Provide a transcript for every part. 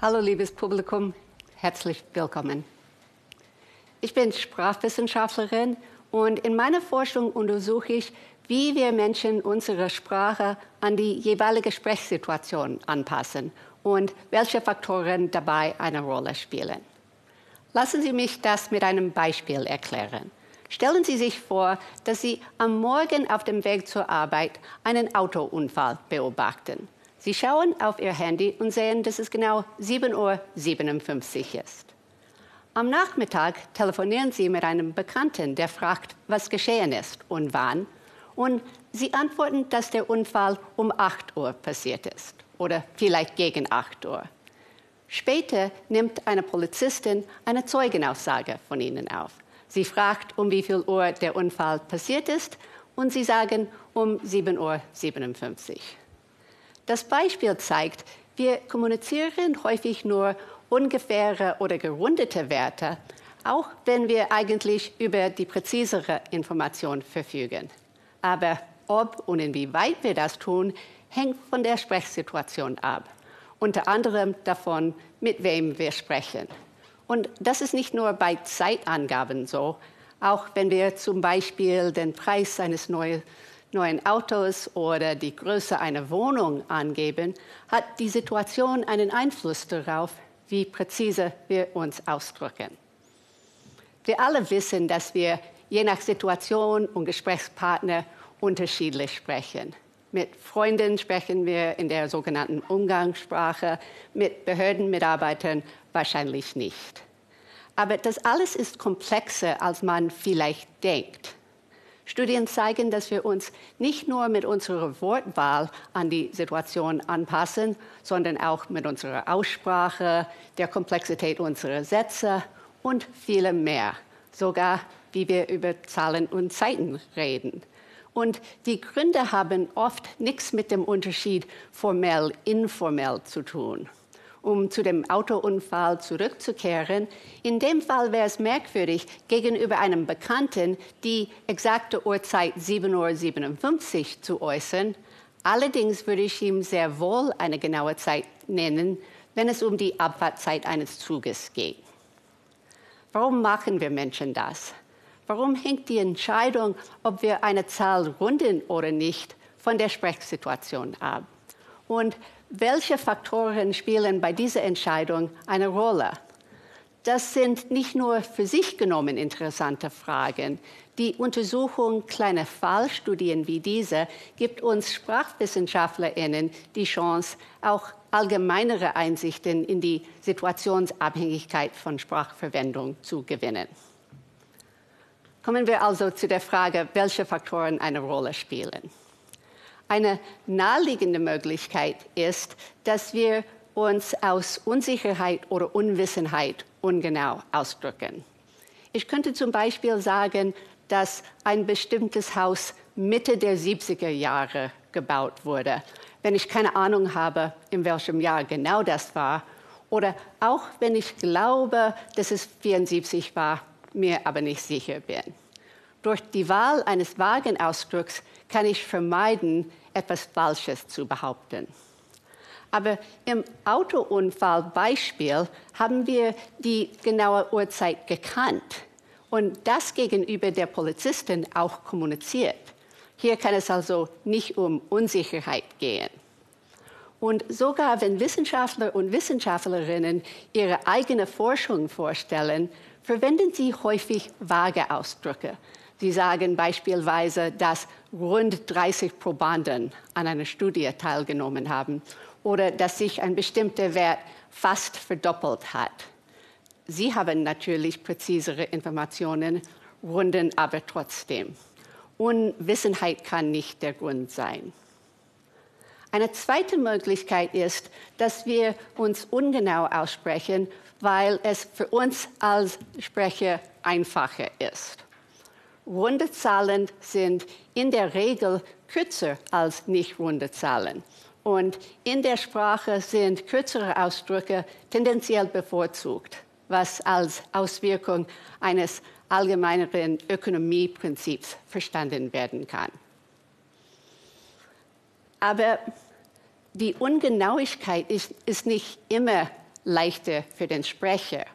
Hallo liebes Publikum, herzlich willkommen. Ich bin Sprachwissenschaftlerin und in meiner Forschung untersuche ich, wie wir Menschen unsere Sprache an die jeweilige Sprechsituation anpassen und welche Faktoren dabei eine Rolle spielen. Lassen Sie mich das mit einem Beispiel erklären. Stellen Sie sich vor, dass Sie am Morgen auf dem Weg zur Arbeit einen Autounfall beobachten. Sie schauen auf Ihr Handy und sehen, dass es genau 7.57 Uhr ist. Am Nachmittag telefonieren Sie mit einem Bekannten, der fragt, was geschehen ist und wann. Und Sie antworten, dass der Unfall um 8 Uhr passiert ist oder vielleicht gegen 8 Uhr. Später nimmt eine Polizistin eine Zeugenaussage von Ihnen auf. Sie fragt, um wie viel Uhr der Unfall passiert ist und Sie sagen um 7.57 Uhr. Das Beispiel zeigt, wir kommunizieren häufig nur ungefähre oder gerundete Werte, auch wenn wir eigentlich über die präzisere Information verfügen. Aber ob und inwieweit wir das tun, hängt von der Sprechsituation ab unter anderem davon, mit wem wir sprechen. Und das ist nicht nur bei Zeitangaben so, auch wenn wir zum Beispiel den Preis eines neuen, neuen Autos oder die Größe einer Wohnung angeben, hat die Situation einen Einfluss darauf, wie präzise wir uns ausdrücken. Wir alle wissen, dass wir je nach Situation und Gesprächspartner unterschiedlich sprechen. Mit Freunden sprechen wir in der sogenannten Umgangssprache, mit Behördenmitarbeitern wahrscheinlich nicht. Aber das alles ist komplexer, als man vielleicht denkt. Studien zeigen, dass wir uns nicht nur mit unserer Wortwahl an die Situation anpassen, sondern auch mit unserer Aussprache, der Komplexität unserer Sätze und vielem mehr. Sogar wie wir über Zahlen und Zeiten reden. Und die Gründe haben oft nichts mit dem Unterschied formell, informell zu tun. Um zu dem Autounfall zurückzukehren, in dem Fall wäre es merkwürdig, gegenüber einem Bekannten die exakte Uhrzeit 7.57 Uhr zu äußern. Allerdings würde ich ihm sehr wohl eine genaue Zeit nennen, wenn es um die Abfahrtzeit eines Zuges geht. Warum machen wir Menschen das? Warum hängt die Entscheidung, ob wir eine Zahl runden oder nicht, von der Sprechsituation ab? Und welche Faktoren spielen bei dieser Entscheidung eine Rolle? Das sind nicht nur für sich genommen interessante Fragen. Die Untersuchung kleiner Fallstudien wie diese gibt uns Sprachwissenschaftlerinnen die Chance, auch allgemeinere Einsichten in die Situationsabhängigkeit von Sprachverwendung zu gewinnen. Kommen wir also zu der Frage, welche Faktoren eine Rolle spielen. Eine naheliegende Möglichkeit ist, dass wir uns aus Unsicherheit oder Unwissenheit ungenau ausdrücken. Ich könnte zum Beispiel sagen, dass ein bestimmtes Haus Mitte der 70er Jahre gebaut wurde, wenn ich keine Ahnung habe, in welchem Jahr genau das war, oder auch wenn ich glaube, dass es 74 war, mir aber nicht sicher bin. Durch die Wahl eines vagen Ausdrucks kann ich vermeiden, etwas Falsches zu behaupten. Aber im Autounfallbeispiel haben wir die genaue Uhrzeit gekannt und das gegenüber der Polizistin auch kommuniziert. Hier kann es also nicht um Unsicherheit gehen. Und sogar wenn Wissenschaftler und Wissenschaftlerinnen ihre eigene Forschung vorstellen, verwenden sie häufig vage Ausdrücke. Sie sagen beispielsweise, dass rund 30 Probanden an einer Studie teilgenommen haben oder dass sich ein bestimmter Wert fast verdoppelt hat. Sie haben natürlich präzisere Informationen, runden aber trotzdem. Unwissenheit kann nicht der Grund sein. Eine zweite Möglichkeit ist, dass wir uns ungenau aussprechen, weil es für uns als Sprecher einfacher ist. Runde Zahlen sind in der Regel kürzer als nicht runde Zahlen. Und in der Sprache sind kürzere Ausdrücke tendenziell bevorzugt, was als Auswirkung eines allgemeineren Ökonomieprinzips verstanden werden kann. Aber die Ungenauigkeit ist, ist nicht immer leichter für den Sprecher.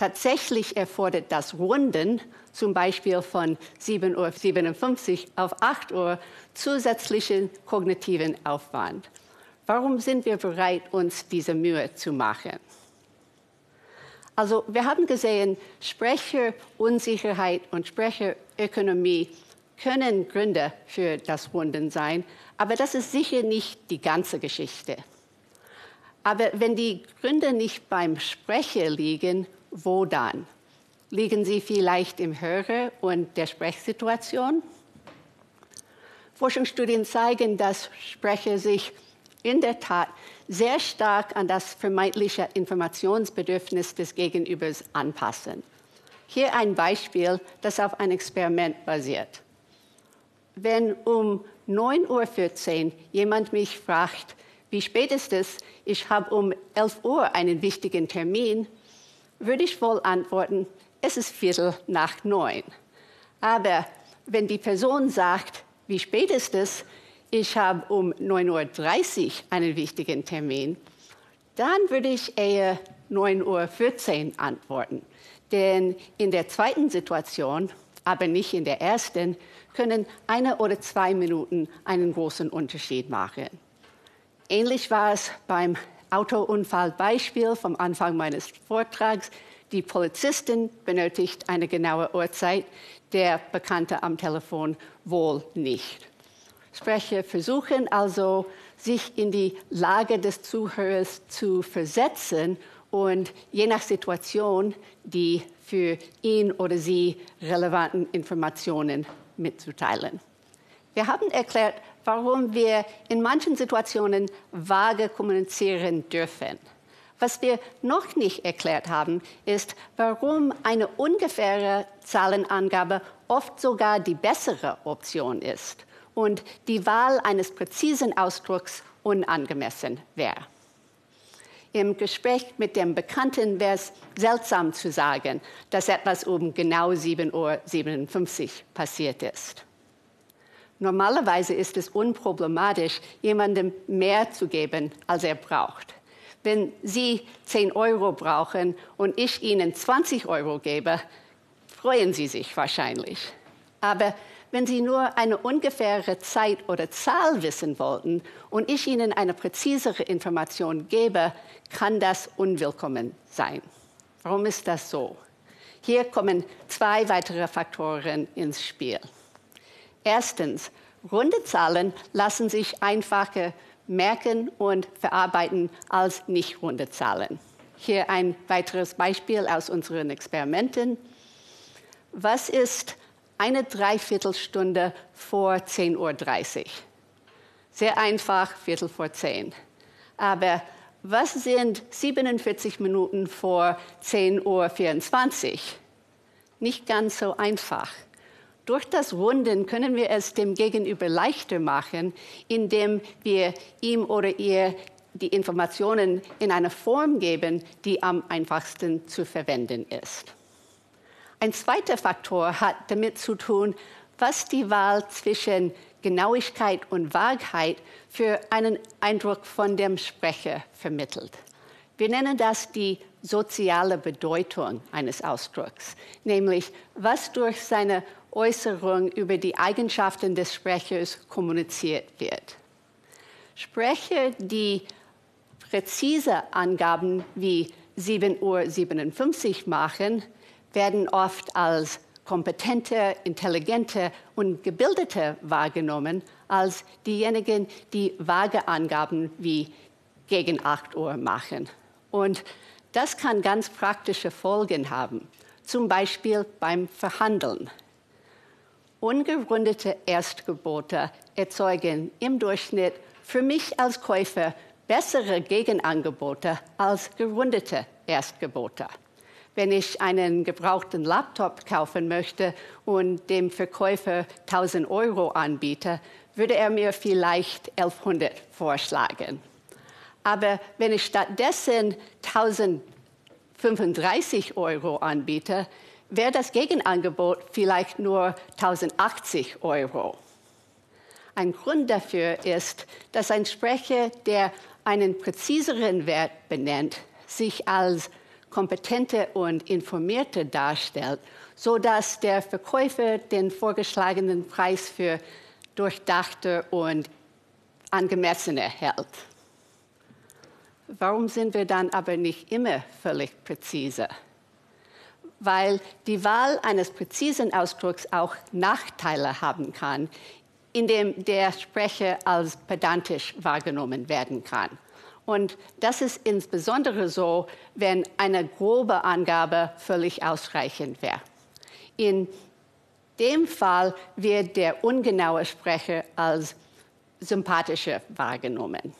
Tatsächlich erfordert das Runden, zum Beispiel von 7.57 Uhr auf 8 Uhr, zusätzlichen kognitiven Aufwand. Warum sind wir bereit, uns diese Mühe zu machen? Also wir haben gesehen, Sprecherunsicherheit und Sprecherökonomie können Gründe für das Runden sein, aber das ist sicher nicht die ganze Geschichte. Aber wenn die Gründe nicht beim Sprecher liegen, wo dann? Liegen sie vielleicht im Hörer und der Sprechsituation? Forschungsstudien zeigen, dass Sprecher sich in der Tat sehr stark an das vermeintliche Informationsbedürfnis des Gegenübers anpassen. Hier ein Beispiel, das auf ein Experiment basiert. Wenn um 9.14 Uhr jemand mich fragt, wie spät ist es, ich habe um 11 Uhr einen wichtigen Termin, würde ich wohl antworten, es ist Viertel nach neun. Aber wenn die Person sagt, wie spät ist es, ich habe um 9.30 Uhr einen wichtigen Termin, dann würde ich eher 9.14 Uhr antworten. Denn in der zweiten Situation, aber nicht in der ersten, können eine oder zwei Minuten einen großen Unterschied machen. Ähnlich war es beim Autounfallbeispiel vom Anfang meines Vortrags. Die Polizistin benötigt eine genaue Uhrzeit, der Bekannte am Telefon wohl nicht. Sprecher versuchen also, sich in die Lage des Zuhörers zu versetzen und je nach Situation die für ihn oder sie relevanten Informationen mitzuteilen. Wir haben erklärt, warum wir in manchen Situationen vage kommunizieren dürfen. Was wir noch nicht erklärt haben, ist, warum eine ungefähre Zahlenangabe oft sogar die bessere Option ist und die Wahl eines präzisen Ausdrucks unangemessen wäre. Im Gespräch mit dem Bekannten wäre es seltsam zu sagen, dass etwas um genau 7.57 Uhr passiert ist. Normalerweise ist es unproblematisch, jemandem mehr zu geben, als er braucht. Wenn Sie 10 Euro brauchen und ich Ihnen 20 Euro gebe, freuen Sie sich wahrscheinlich. Aber wenn Sie nur eine ungefähre Zeit oder Zahl wissen wollten und ich Ihnen eine präzisere Information gebe, kann das unwillkommen sein. Warum ist das so? Hier kommen zwei weitere Faktoren ins Spiel. Erstens, runde Zahlen lassen sich einfacher merken und verarbeiten als nicht runde Zahlen. Hier ein weiteres Beispiel aus unseren Experimenten. Was ist eine Dreiviertelstunde vor 10.30 Uhr? Sehr einfach, Viertel vor Aber was sind 47 Minuten vor 10.24 Uhr? Nicht ganz so einfach. Durch das Runden können wir es dem Gegenüber leichter machen, indem wir ihm oder ihr die Informationen in einer Form geben, die am einfachsten zu verwenden ist. Ein zweiter Faktor hat damit zu tun, was die Wahl zwischen Genauigkeit und Wahrheit für einen Eindruck von dem Sprecher vermittelt. Wir nennen das die soziale Bedeutung eines Ausdrucks, nämlich was durch seine Äußerung über die Eigenschaften des Sprechers kommuniziert wird. Sprecher, die präzise Angaben wie 7.57 Uhr machen, werden oft als kompetente, intelligente und gebildete wahrgenommen als diejenigen, die vage Angaben wie gegen 8 Uhr machen. Und das kann ganz praktische Folgen haben, zum Beispiel beim Verhandeln. Ungerundete Erstgebote erzeugen im Durchschnitt für mich als Käufer bessere Gegenangebote als gerundete Erstgebote. Wenn ich einen gebrauchten Laptop kaufen möchte und dem Verkäufer 1000 Euro anbiete, würde er mir vielleicht 1100 vorschlagen. Aber wenn ich stattdessen 1035 Euro anbiete, wäre das Gegenangebot vielleicht nur 1080 Euro. Ein Grund dafür ist, dass ein Sprecher, der einen präziseren Wert benennt, sich als kompetente und informierte darstellt, so dass der Verkäufer den vorgeschlagenen Preis für durchdachte und angemessene hält. Warum sind wir dann aber nicht immer völlig präzise? Weil die Wahl eines präzisen Ausdrucks auch Nachteile haben kann, indem der Sprecher als pedantisch wahrgenommen werden kann. Und das ist insbesondere so, wenn eine grobe Angabe völlig ausreichend wäre. In dem Fall wird der ungenaue Sprecher als sympathischer wahrgenommen.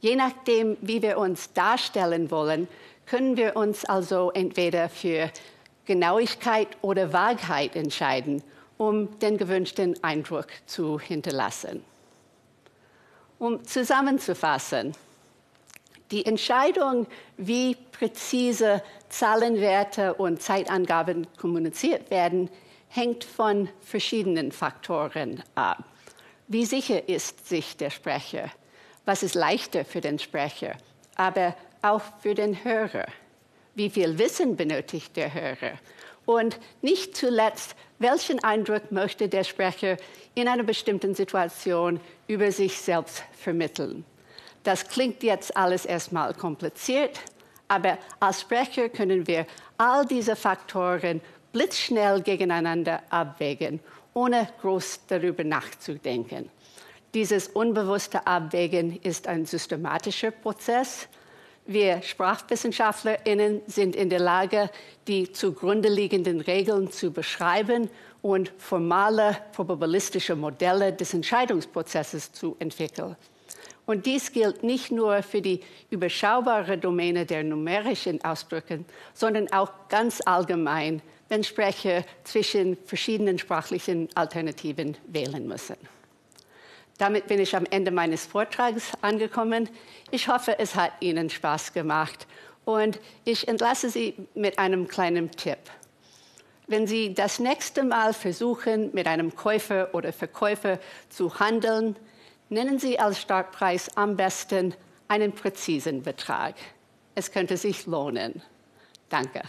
Je nachdem, wie wir uns darstellen wollen, können wir uns also entweder für Genauigkeit oder Wahrheit entscheiden, um den gewünschten Eindruck zu hinterlassen. Um zusammenzufassen, die Entscheidung, wie präzise Zahlenwerte und Zeitangaben kommuniziert werden, hängt von verschiedenen Faktoren ab. Wie sicher ist sich der Sprecher? Was ist leichter für den Sprecher, aber auch für den Hörer? Wie viel Wissen benötigt der Hörer? Und nicht zuletzt, welchen Eindruck möchte der Sprecher in einer bestimmten Situation über sich selbst vermitteln? Das klingt jetzt alles erstmal kompliziert, aber als Sprecher können wir all diese Faktoren blitzschnell gegeneinander abwägen ohne groß darüber nachzudenken. Dieses unbewusste Abwägen ist ein systematischer Prozess. Wir Sprachwissenschaftlerinnen sind in der Lage, die zugrunde liegenden Regeln zu beschreiben und formale probabilistische Modelle des Entscheidungsprozesses zu entwickeln. Und dies gilt nicht nur für die überschaubare Domäne der numerischen Ausdrücke, sondern auch ganz allgemein wenn Sprecher zwischen verschiedenen sprachlichen Alternativen wählen müssen. Damit bin ich am Ende meines Vortrags angekommen. Ich hoffe, es hat Ihnen Spaß gemacht und ich entlasse Sie mit einem kleinen Tipp. Wenn Sie das nächste Mal versuchen, mit einem Käufer oder Verkäufer zu handeln, nennen Sie als Startpreis am besten einen präzisen Betrag. Es könnte sich lohnen. Danke.